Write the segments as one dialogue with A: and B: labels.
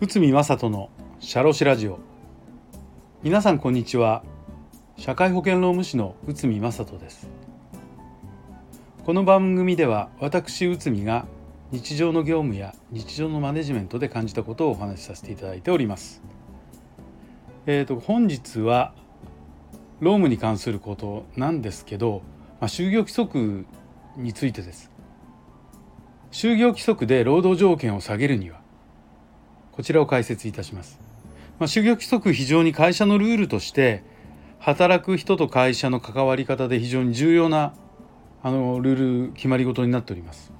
A: 内海正人のシャロシラジオ。皆さんこんにちは。社会保険労務士の内海正人です。この番組では私内海が日常の業務や日常のマネジメントで感じたことをお話しさせていただいております。えーと本日は労務に関することなんですけど、まあ、就業規則についてです就業規則で労働条件を下げるにはこちらを解説いたします。まあ、就業規則非常に会社のルールとして働く人と会社の関わり方で非常に重要なあのルール決まり事になっております。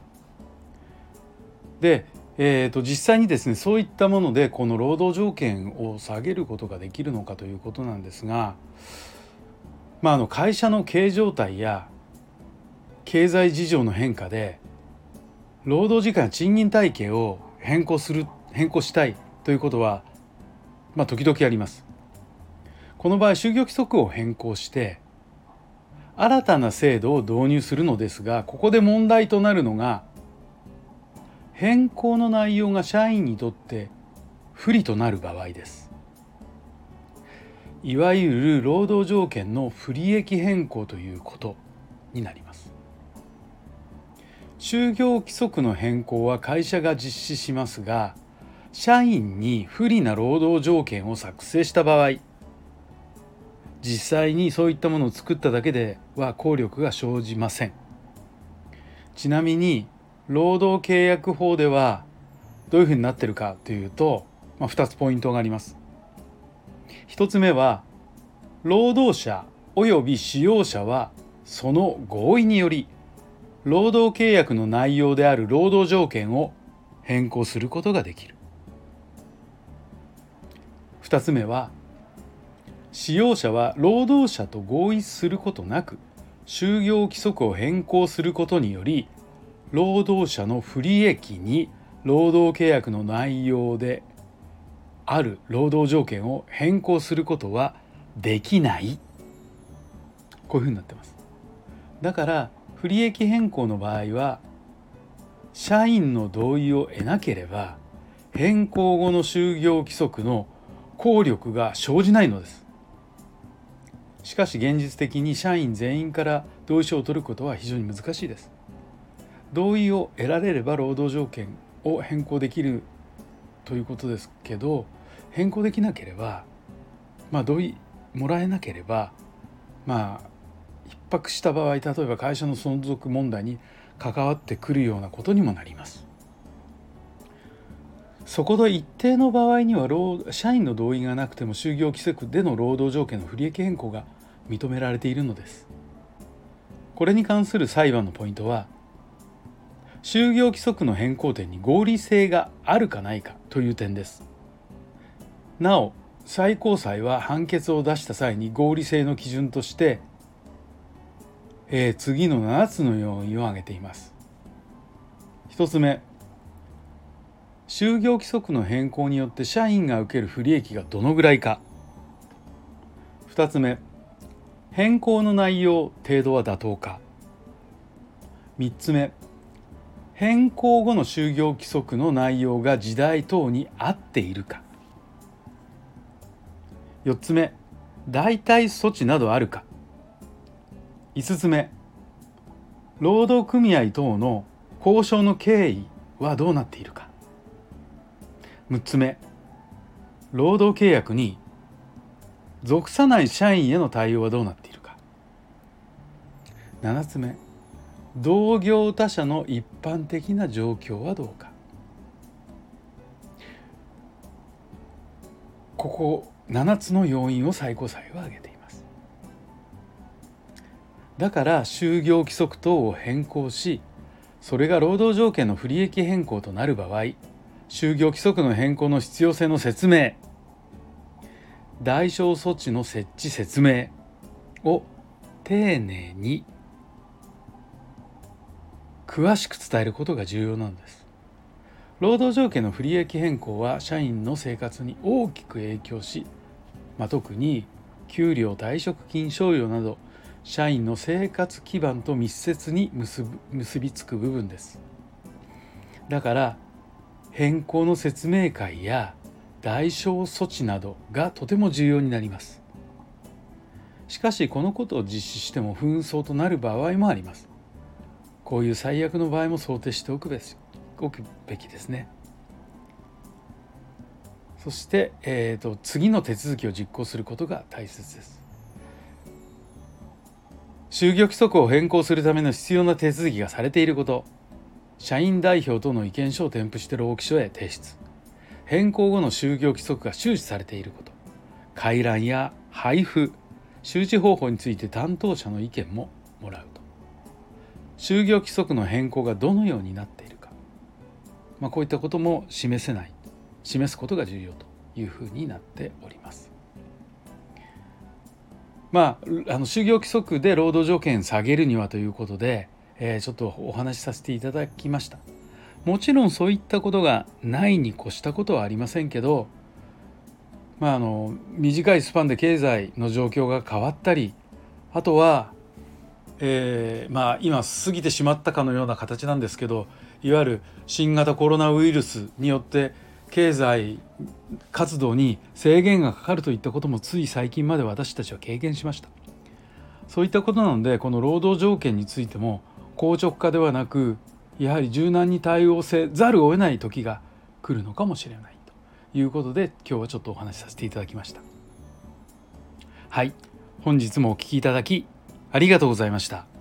A: で、えー、と実際にですねそういったものでこの労働条件を下げることができるのかということなんですが、まあ、あの会社の経営状態や経済事情の変化で労働時間や賃金体系を変更する変更したいということは、まあ、時々あります。この場合就業規則を変更して新たな制度を導入するのですがここで問題となるのが変更の内容が社員にとって不利となる場合です。いわゆる労働条件の不利益変更ということになります。就業規則の変更は会社が実施しますが社員に不利な労働条件を作成した場合実際にそういったものを作っただけでは効力が生じません。ちなみに労働契約法ではどういうふうになってるかというと、まあ、2つポイントがあります。1つ目は労働者及び使用者はその合意により労働契約の内容である労働条件を変更することができる。2つ目は使用者は労働者と合意することなく就業規則を変更することにより労働者の不利益に労働契約の内容である労働条件を変更することはできない。こういうふうになってます。だから不利益変更の場合は社員の同意を得なければ変更後の就業規則の効力が生じないのです。しかし現実的に社員全員から同意書を取ることは非常に難しいです。同意を得られれば労働条件を変更できるということですけど変更できなければまあ同意もらえなければまあ迫した場合例えば会社の存続問題に関わってくるようなことにもなります。そこで一定の場合には社員の同意がなくても就業規則での労働条件の不利益変更が認められているのです。これに関する裁判のポイントは就業規則の変更点に合理性があるかないかという点です。なお最高裁は判決を出した際に合理性の基準として、えー、次の7つの要因を挙げています。1つ目就業規則の変更によって社員が受ける不利益がどのぐらいか。2つ目変更の内容程度は妥当か。3つ目変更後の就業規則の内容が時代等に合っているか。4つ目代替措置などあるか。5つ目。労働組合等の交渉の経緯はどうなっているか。6つ目。労働契約に属さない社員への対応はどうなっているか。7つ目。同業他社の一般的な状況はどうか。ここ7つの要因を最高裁は挙げています。だから就業規則等を変更しそれが労働条件の不利益変更となる場合就業規則の変更の必要性の説明代償措置の設置説明を丁寧に詳しく伝えることが重要なんです。労働条件の不利益変更は社員の生活に大きく影響し、まあ、特に給料退職金賞与など社員の生活基盤と密接に結びつく部分です。だから変更の説明会や代償措置などがとても重要になります。しかしこのことを実施しても紛争となる場合もあります。こういう最悪の場合も想定しておくべきおくべきですね。そして、えーと、次の手続きを実行することが大切です。就業規則を変更するための必要な手続きがされていること。社員代表との意見書を添付して労基署へ提出。変更後の就業規則が周知されていること。回覧や配布。周知方法について担当者の意見ももらうと。就業規則の変更がどのようになっているか、まあ、こういったことも示せない。示すことが重要というふうになっております。まあ、あの就業規則で労働条件下げるにはということで、えー、ちょっとお話しさせていただきました。もちろんそういったことがないに越したことはありませんけど、まあ、あの短いスパンで経済の状況が変わったりあとは、えー、まあ、今過ぎてしまったかのような形なんですけどいわゆる新型コロナウイルスによって経済活動に制限がかかるといったこともつい最近まで私たちは経験しました。そういったことなのでこの労働条件についても硬直化ではなくやはり柔軟に対応せざるを得ない時が来るのかもしれないということで今日はちょっとお話しさせていただきました。はい。本日もお聴きいただきありがとうございました。